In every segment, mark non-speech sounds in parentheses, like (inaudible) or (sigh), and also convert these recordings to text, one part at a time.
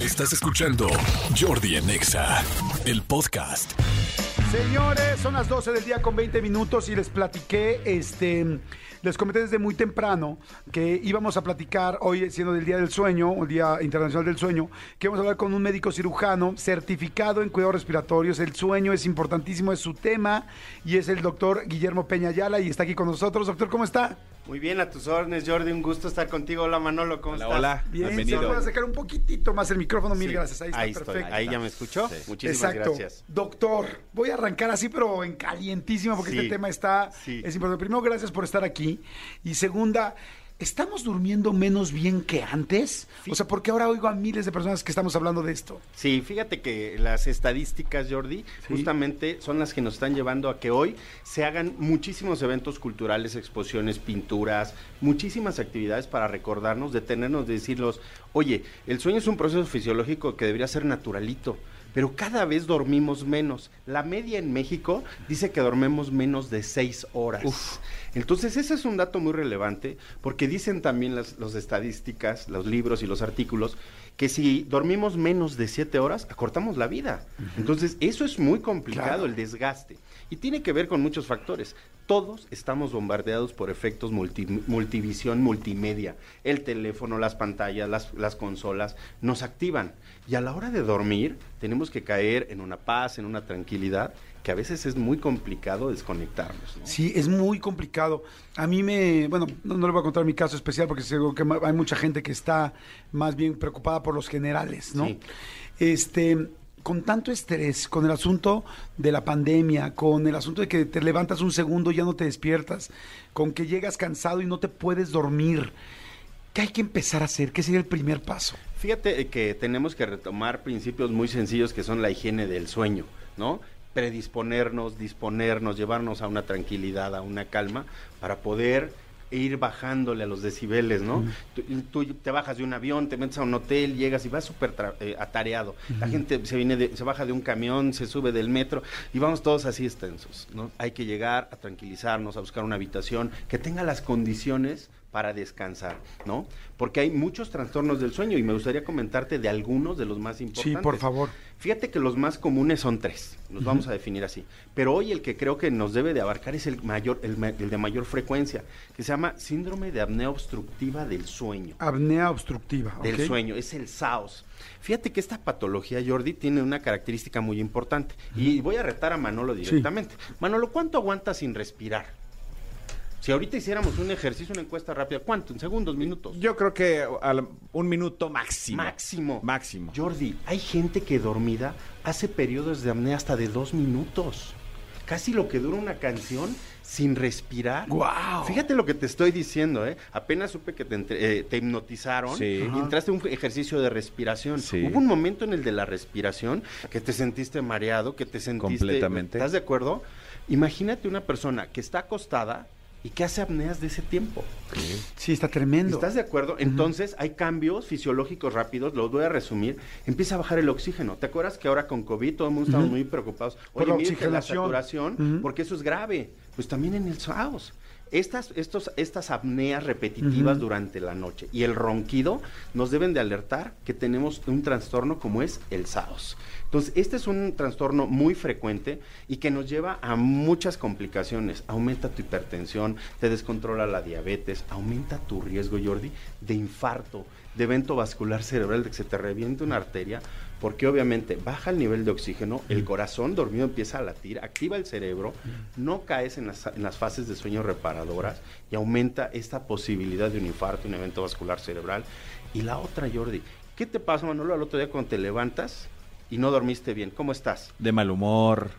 Estás escuchando Jordi en Exa, el podcast. Señores, son las 12 del día con 20 minutos y les platiqué, este, les comenté desde muy temprano que íbamos a platicar hoy, siendo del Día del Sueño, el Día Internacional del Sueño, que vamos a hablar con un médico cirujano certificado en cuidados respiratorios. El sueño es importantísimo, es su tema y es el doctor Guillermo Peña Ayala y está aquí con nosotros. Doctor, ¿cómo está? Muy bien, a tus órdenes, Jordi. Un gusto estar contigo. Hola, Manolo, ¿cómo Hola, estás? hola. Bien, Bienvenido. voy a acercar un poquito más el micrófono. Mil Sí, gracias. Ahí está, Ahí estoy. perfecto. Ahí ya me escuchó. Sí. Muchísimas Exacto. gracias. Doctor, voy a arrancar así, pero en calientísima, porque Sí. este tema está, Sí. es importante. Primero, gracias por estar aquí. Y segunda, ¿estamos durmiendo menos bien que antes? O sea, porque ahora oigo a miles de personas que estamos hablando de esto. Sí, fíjate que las estadísticas, Jordi, justamente son las que nos están llevando a que hoy se hagan muchísimos eventos culturales, exposiciones, pinturas, muchísimas actividades para recordarnos, detenernos, de decirlos, oye, el sueño es un proceso fisiológico que debería ser naturalito. Pero cada vez dormimos menos. La media en México dice que dormimos menos de seis horas. Entonces, ese es un dato muy relevante porque dicen también las los estadísticas, los libros y los artículos que si dormimos menos de siete horas, acortamos la vida. Entonces, eso es muy complicado, Claro. el desgaste. Y tiene que ver con muchos factores. Todos estamos bombardeados por efectos multi- multivisión, multimedia. El teléfono, las pantallas, las, las consolas nos activan. Y a la hora de dormir, tenemos que caer en una paz, en una tranquilidad, que a veces es muy complicado desconectarnos. ¿no? Sí, es muy complicado. A mí me, bueno, no, no le voy a contar mi caso especial porque seguro que hay mucha gente que está más bien preocupada por los generales, ¿no? Sí. Este, con tanto estrés, con el asunto de la pandemia, con el asunto de que te levantas un segundo y ya no te despiertas, con que llegas cansado y no te puedes dormir. ¿Qué hay que empezar a hacer? ¿Qué sería el primer paso? Fíjate eh, que tenemos que retomar principios muy sencillos que son la higiene del sueño, ¿no? Predisponernos, disponernos, llevarnos a una tranquilidad, a una calma, para poder ir bajándole a los decibeles, ¿no? tú, tú te bajas de un avión, te metes a un hotel, llegas y vas súper eh, atareado. La gente se viene de- se baja de un camión, se sube del metro y vamos todos así extensos, ¿no? Hay que llegar a tranquilizarnos, a buscar una habitación que tenga las condiciones para descansar, ¿no? Porque hay muchos trastornos del sueño y me gustaría comentarte de algunos de los más importantes. Sí, por favor. Fíjate que los más comunes son tres, los vamos a definir así. Pero hoy el que creo que nos debe de abarcar es el mayor, el, el de mayor frecuencia, que se llama síndrome de apnea obstructiva del sueño. Apnea obstructiva. Del sueño, es el SAOS. Fíjate que esta patología, Jordi, tiene una característica muy importante. Y voy a retar a Manolo directamente. Manolo, ¿cuánto aguanta sin respirar? Si ahorita hiciéramos un ejercicio, una encuesta rápida, ¿cuánto? ¿En segundos, minutos? Yo creo que al- un minuto máximo. Máximo. Máximo. Jordi, hay gente que dormida hace periodos de apnea hasta de dos minutos. Casi lo que dura una canción sin respirar. ¡Guau! Fíjate lo que te estoy diciendo, ¿eh? Apenas supe que te, entre- eh, te hipnotizaron Sí. y entraste a un ejercicio de respiración. Sí. Hubo un momento en el de la respiración que te sentiste mareado, que te sentiste... Completamente. ¿Estás de acuerdo? Imagínate una persona que está acostada y que hace apneas de ese tiempo. Sí, está tremendo. ¿Estás de acuerdo? Entonces hay cambios fisiológicos rápidos, los voy a resumir. Empieza a bajar el oxígeno. ¿Te acuerdas que ahora con COVID todo el mundo estamos muy preocupados? Por la oxigenación. saturación, porque eso es grave. Pues también en el SAOS. Estas, estos, estas apneas repetitivas durante la noche y el ronquido nos deben de alertar que tenemos un trastorno como es el SAOS. Entonces, este es un trastorno muy frecuente y que nos lleva a muchas complicaciones. Aumenta tu hipertensión, te descontrola la diabetes, aumenta tu riesgo, Jordi, de infarto, de evento vascular cerebral, de que se te reviente una arteria, porque obviamente baja el nivel de oxígeno, el corazón dormido empieza a latir, activa el cerebro, no caes en las, en las fases de sueño reparadoras y aumenta esta posibilidad de un infarto, un evento vascular cerebral. Y la otra, Jordi, ¿qué te pasa, Manolo, al otro día cuando te levantas y no dormiste bien? ¿Cómo estás? De mal humor,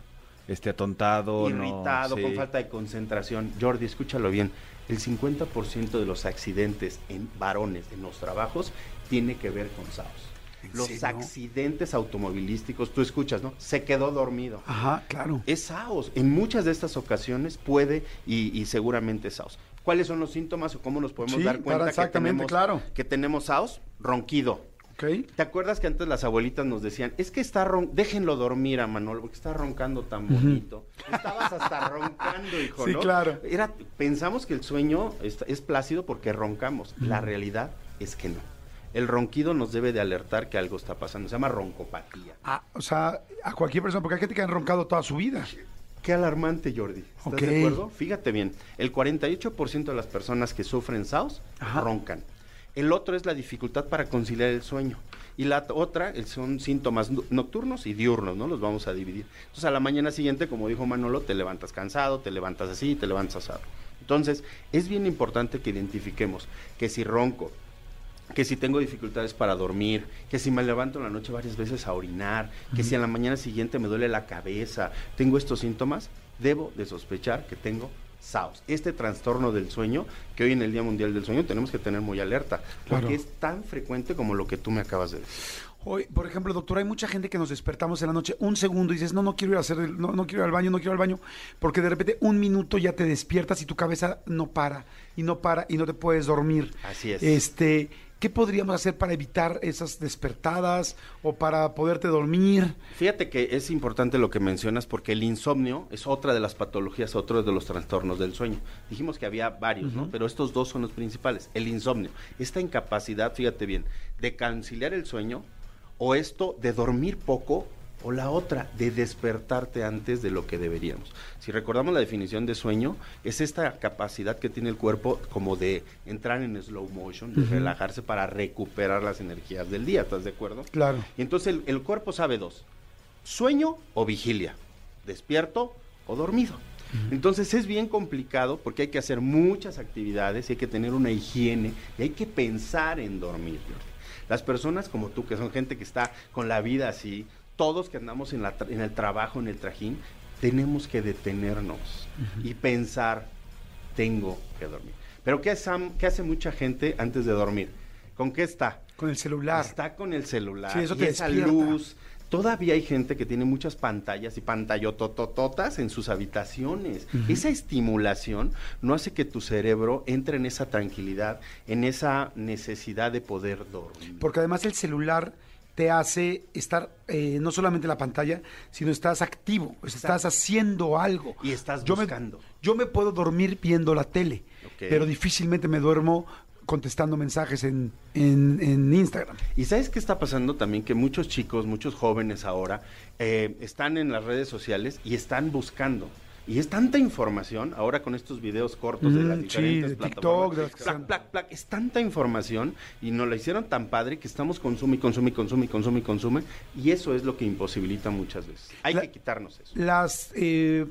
este atontado. no, irritado, sí. con falta de concentración. Jordi, escúchalo bien. El 50% de los accidentes en varones en los trabajos tiene que ver con SAOS. ¿En Los accidentes automovilísticos, tú escuchas, ¿no? Se quedó dormido. Ajá, claro. Es SAOS. En muchas de estas ocasiones puede y, y seguramente es SAOS. ¿Cuáles son los síntomas o cómo nos podemos Sí, dar cuenta exactamente, que tenemos, claro. que tenemos SAOS? Ronquido. ¿Ok? ¿Te acuerdas que antes las abuelitas nos decían, es que está ron déjenlo dormir a Manolo, porque está roncando tan bonito? Estabas hasta roncando, hijo, Sí, ¿no? claro. Era, pensamos que el sueño es, es plácido porque roncamos. La realidad es que no. El ronquido nos debe de alertar que algo está pasando. Se llama roncopatía. Ah, o sea, a cualquier persona, porque hay gente que han roncado toda su vida. Qué alarmante, Jordi. ¿Estás de acuerdo? Fíjate bien, el 48% de las personas que sufren SAOS Ajá. roncan. El otro es la dificultad para conciliar el sueño. Y la otra son síntomas no- nocturnos y diurnos, ¿no? Los vamos a dividir. Entonces, a la mañana siguiente, como dijo Manolo, te levantas cansado, te levantas así, te levantas asado. Entonces, es bien importante que identifiquemos que si ronco, que si tengo dificultades para dormir, que si me levanto en la noche varias veces a orinar, que si a la mañana siguiente me duele la cabeza, tengo estos síntomas, debo de sospechar que tengo SAOS. Este trastorno del sueño, que hoy en el Día Mundial del Sueño tenemos que tener muy alerta, porque es tan frecuente como lo que tú me acabas de decir. Hoy, por ejemplo, doctor, hay mucha gente que nos despertamos en la noche un segundo y dices, no, no quiero ir a hacer, el- no, no quiero ir al baño, no quiero ir al baño, porque de repente un minuto ya te despiertas y tu cabeza no para, y no para, y no te puedes dormir. Así es. Este, ¿qué podríamos hacer para evitar esas despertadas o para poderte dormir? Fíjate que es importante lo que mencionas porque el insomnio es otra de las patologías, otro de los trastornos del sueño. Dijimos que había varios, ¿no? Pero estos dos son los principales. El insomnio, esta incapacidad, fíjate bien, de conciliar el sueño o esto de dormir poco o la otra de despertarte antes de lo que deberíamos. Si recordamos la definición de sueño, es esta capacidad que tiene el cuerpo como de entrar en slow motion, de relajarse para recuperar las energías del día, ¿estás de acuerdo? Claro. Y entonces el, el cuerpo sabe dos, sueño o vigilia, despierto o dormido. Entonces es bien complicado porque hay que hacer muchas actividades y hay que tener una higiene y hay que pensar en dormir. Las personas como tú, que son gente que está con la vida así, todos que andamos en, la tra- en el trabajo, en el trajín, tenemos que detenernos y pensar, tengo que dormir. Pero ¿qué, hace- qué hace mucha gente antes de dormir? ¿Con qué está? Con el celular. Está con el celular. Sí, eso y te esa despierta. luz. Todavía hay gente que tiene muchas pantallas y pantallototototas en sus habitaciones. Esa estimulación no hace que tu cerebro entre en esa tranquilidad, en esa necesidad de poder dormir. Porque además el celular te hace estar eh, no solamente en la pantalla, sino estás activo, estás haciendo algo. Y estás yo buscando. Me, yo me puedo dormir viendo la tele, pero difícilmente me duermo contestando mensajes en, en, en Instagram. Y sabes qué está pasando también que muchos chicos, muchos jóvenes ahora eh, están en las redes sociales y están buscando. Y es tanta información, ahora con estos videos cortos de las Mm, sí, diferentes de TikTok, plataformas, de las que plac, plac, plac, es tanta información y nos la hicieron tan padre que estamos consume y consume y consume y consume y consume y eso es lo que imposibilita muchas veces. Hay La- que quitarnos eso. Las eh,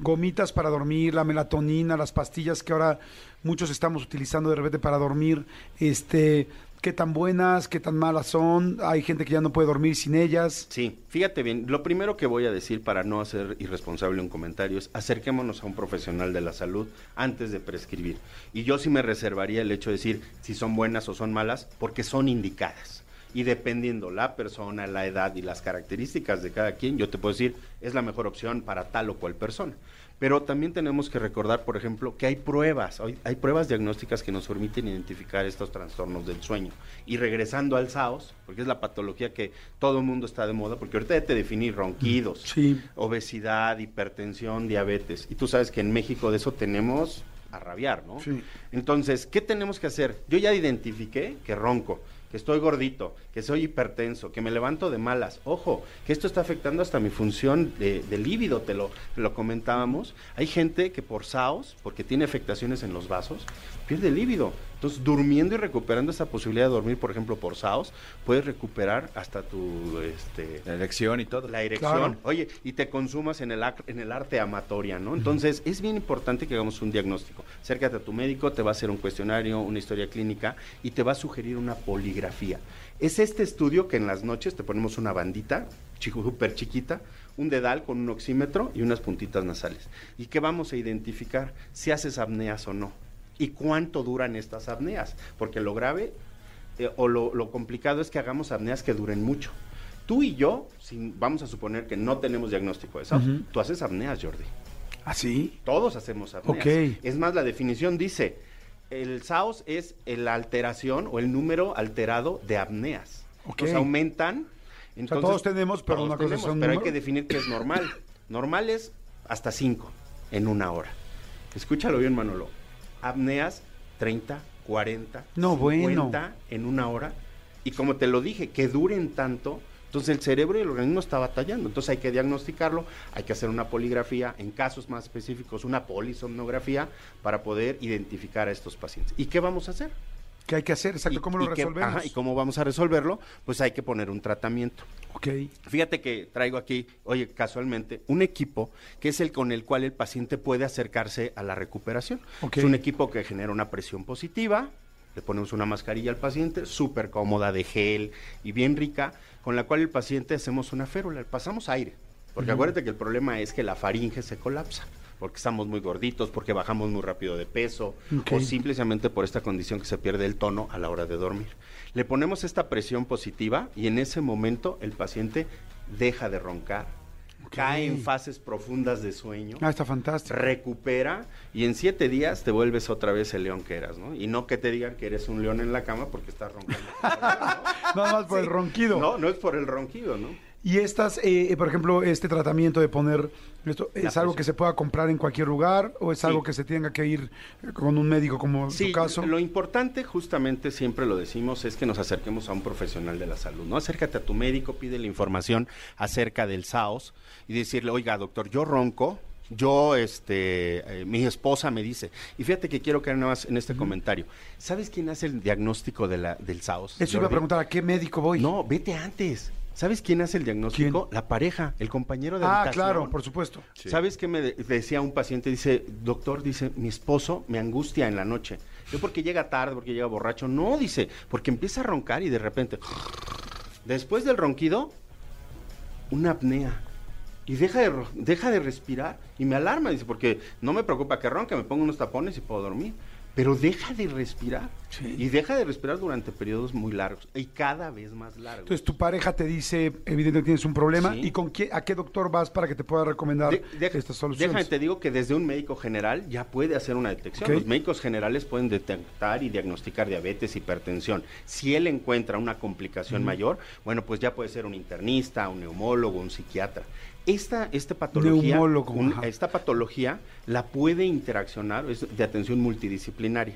gomitas para dormir, la melatonina, las pastillas que ahora muchos estamos utilizando de repente para dormir, este, qué tan buenas, qué tan malas son. Hay gente que ya no puede dormir sin ellas. Sí, fíjate bien, lo primero que voy a decir para no hacer irresponsable un comentario es acerquémonos a un profesional de la salud antes de prescribir. Y yo sí me reservaría el hecho de decir si son buenas o son malas porque son indicadas. Y dependiendo la persona, la edad y las características de cada quien, yo te puedo decir es la mejor opción para tal o cual persona. Pero también tenemos que recordar, por ejemplo, que hay pruebas, hay, hay pruebas diagnósticas que nos permiten identificar estos trastornos del sueño. Y regresando al SAOS, porque es la patología que todo el mundo está de moda, porque ahorita ya te definí ronquidos, Sí. obesidad, hipertensión, diabetes. Y tú sabes que en México de eso tenemos a rabiar, ¿no? Sí. Entonces, ¿qué tenemos que hacer? Yo ya identifiqué que ronco, que estoy gordito, que soy hipertenso, que me levanto de malas. Ojo, que esto está afectando hasta mi función de, de líbido, te lo, lo comentábamos. Hay gente que por SAOS, porque tiene afectaciones en los vasos, pierde líbido. Entonces, durmiendo y recuperando esa posibilidad de dormir, por ejemplo, por SAOS, puedes recuperar hasta tu este, La elección y todo. la erección. Claro. Oye, y te consumas en el, ac- en el arte amatoria, ¿no? Entonces, es bien importante que hagamos un diagnóstico. Acércate a tu médico, te va a hacer un cuestionario, una historia clínica y te va a sugerir una poligrafía. Es este estudio que en las noches te ponemos una bandita, súper chiquita, un dedal con un oxímetro y unas puntitas nasales. ¿Y qué vamos a identificar? Si haces apneas o no. ¿Y cuánto duran estas apneas? Porque lo grave eh, o lo, lo complicado es que hagamos apneas que duren mucho. Tú y yo, si vamos a suponer que no tenemos diagnóstico de SAOS, Ujú. tú haces apneas, Jordi. ¿Así? Todos hacemos apneas. Ok. Es más, la definición dice, el SAOS es la alteración o el número alterado de apneas. Ok. Entonces aumentan. Entonces, todos tenemos, pero todos una cosa tenemos, son Pero hay que definir qué es normal. normal es hasta 5 en una hora. Escúchalo bien, Manolo. Apneas 30, 40, No, bueno. 50 en una hora Y como te lo dije, que duren tanto, entonces el cerebro y el organismo está batallando. Entonces hay que diagnosticarlo, hay que hacer una poligrafía, en casos más específicos una polisomnografía para poder identificar a estos pacientes. ¿Y qué vamos a hacer? ¿Qué hay que hacer? Exacto, Y- ¿cómo lo y resolvemos? ajá, ¿Y cómo vamos a resolverlo? Pues hay que poner un tratamiento. Ok. Fíjate que traigo aquí, oye, casualmente, un equipo que es el con el cual el paciente puede acercarse a la recuperación. Ok. Es un equipo que genera una presión positiva, le ponemos una mascarilla al paciente, súper cómoda de gel y bien rica, con la cual el paciente hacemos una férula, le pasamos aire. Porque acuérdate que el problema es que la faringe se colapsa. Porque estamos muy gorditos, porque bajamos muy rápido de peso, o simplemente por esta condición que se pierde el tono a la hora de dormir. Le ponemos esta presión positiva y en ese momento el paciente deja de roncar, cae en fases profundas de sueño, Ah, está fantástico. recupera y en siete días te vuelves otra vez el león que eras, ¿no? Y no que te digan que eres un león en la cama porque estás roncando. (laughs) Nada más por el ronquido. No, no es por el ronquido, ¿no? Y estas, eh, por ejemplo, este tratamiento de poner esto, ¿es algo que se pueda comprar en cualquier lugar o es Sí. algo que se tenga que ir eh, con un médico como en Sí, tu caso? lo importante justamente siempre lo decimos es que nos acerquemos a un profesional de la salud, ¿no? Acércate a tu médico, pide la información acerca del SAOS y decirle, oiga, doctor, yo ronco, yo, este, eh, mi esposa me dice, y fíjate que quiero caer nada más en este comentario, ¿sabes quién hace el diagnóstico de la, del SAOS? Eso iba a preguntar, ¿a qué médico voy? No, vete antes. ¿Sabes quién hace el diagnóstico? ¿Quién? La pareja, el compañero de ah, habitación. claro, por supuesto. ¿Sabes qué me de- decía un paciente? Dice, doctor, dice, mi esposo me angustia en la noche. Yo porque llega tarde, porque llega borracho. No, dice, porque empieza a roncar y de repente, después del ronquido, una apnea. Y deja de, deja de respirar y me alarma, dice, porque no me preocupa que ronque, me pongo unos tapones y puedo dormir. Pero deja de respirar. Sí. Y deja de respirar durante periodos muy largos y cada vez más largos. Entonces tu pareja te dice, evidentemente tienes un problema, Sí. ¿y con qué, a qué doctor vas para que te pueda recomendar De- deja- estas soluciones? Déjame te digo que desde un médico general ya puede hacer una detección. Ok. Los médicos generales pueden detectar y diagnosticar diabetes, hipertensión. Si él encuentra una complicación mayor, bueno, pues ya puede ser un internista, un neumólogo, un psiquiatra. Esta, esta patología, un- esta patología la puede interaccionar, es de atención multidisciplinaria.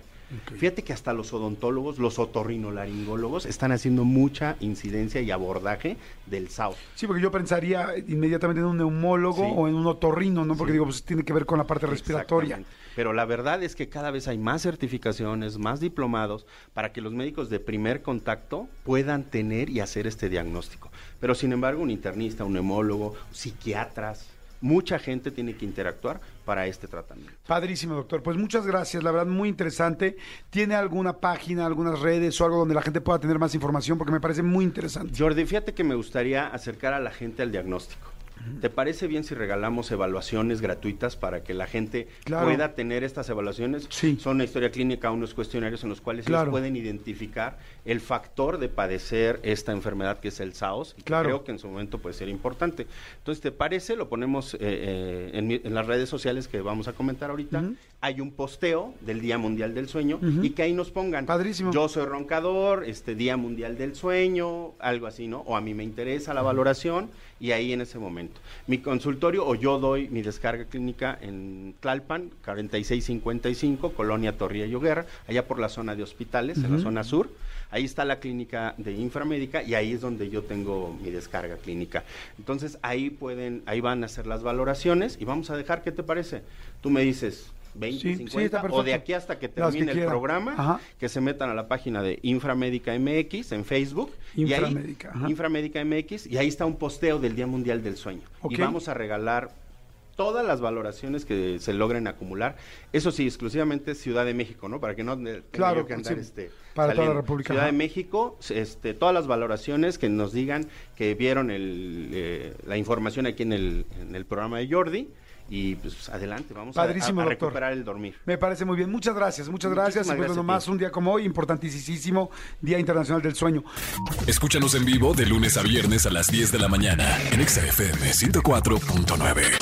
Fíjate que hasta los odontólogos, los otorrinolaringólogos están haciendo mucha incidencia y abordaje del SAO. Sí, porque yo pensaría inmediatamente en un neumólogo Sí. o en un otorrino, ¿no? Porque Sí. digo, pues tiene que ver con la parte respiratoria. Pero la verdad es que cada vez hay más certificaciones, más diplomados, para que los médicos de primer contacto puedan tener y hacer este diagnóstico. Pero sin embargo, un internista, un neumólogo, psiquiatras, mucha gente tiene que interactuar para este tratamiento. Padrísimo, doctor. Pues muchas gracias, la verdad, muy interesante. ¿Tiene alguna página, algunas redes o algo donde la gente pueda tener más información? Porque me parece muy interesante. Jordi, fíjate que me gustaría acercar a la gente al diagnóstico. ¿Te parece bien si regalamos evaluaciones gratuitas para que la gente Claro. pueda tener estas evaluaciones? Sí. Son una historia clínica, unos cuestionarios en los cuales Claro. ellos pueden identificar el factor de padecer esta enfermedad que es el SAOS. Y que Claro. creo que en su momento puede ser importante. Entonces, ¿te parece? Lo ponemos eh, eh, en, en las redes sociales que vamos a comentar ahorita. Ujú. Hay un posteo del Día Mundial del Sueño y que ahí nos pongan. Padrísimo. Yo soy roncador, este Día Mundial del Sueño, algo así, ¿no? O a mí me interesa la valoración y ahí en ese momento. Mi consultorio o yo doy mi descarga clínica en Tlalpan, 4655, Colonia Torría y Hoguera, allá por la zona de hospitales, en la zona sur. Ahí está la clínica de inframédica y ahí es donde yo tengo mi descarga clínica. Entonces ahí pueden, ahí van a hacer las valoraciones y vamos a dejar, ¿qué te parece? Tú me dices 20, Sí, sí, 50 está o de aquí hasta que termine el programa, Ajá. que se metan a la página de Inframédica MX en Facebook. y ahí- Inframédica. Inframédica MX, y ahí está un posteo del Día Mundial del Sueño. Y vamos a regalar todas las valoraciones que se logren acumular. Eso sí, exclusivamente Ciudad de México, ¿no? Para que no Claro, que andar sí, este, para toda la. República, Ciudad de México, este, todas las valoraciones que nos digan que vieron el, eh, la información aquí en el, en el programa de Jordi. Y pues adelante, vamos a- Padrísimo, a, a doctor. recuperar el dormir. Me parece muy bien. Muchas gracias, muchas gracias. Y Muchísimas pues nomás un día como hoy, importantísimo Día Internacional del Sueño. Escúchanos en vivo de lunes a viernes a las 10 de la mañana en Exa FM 104.9.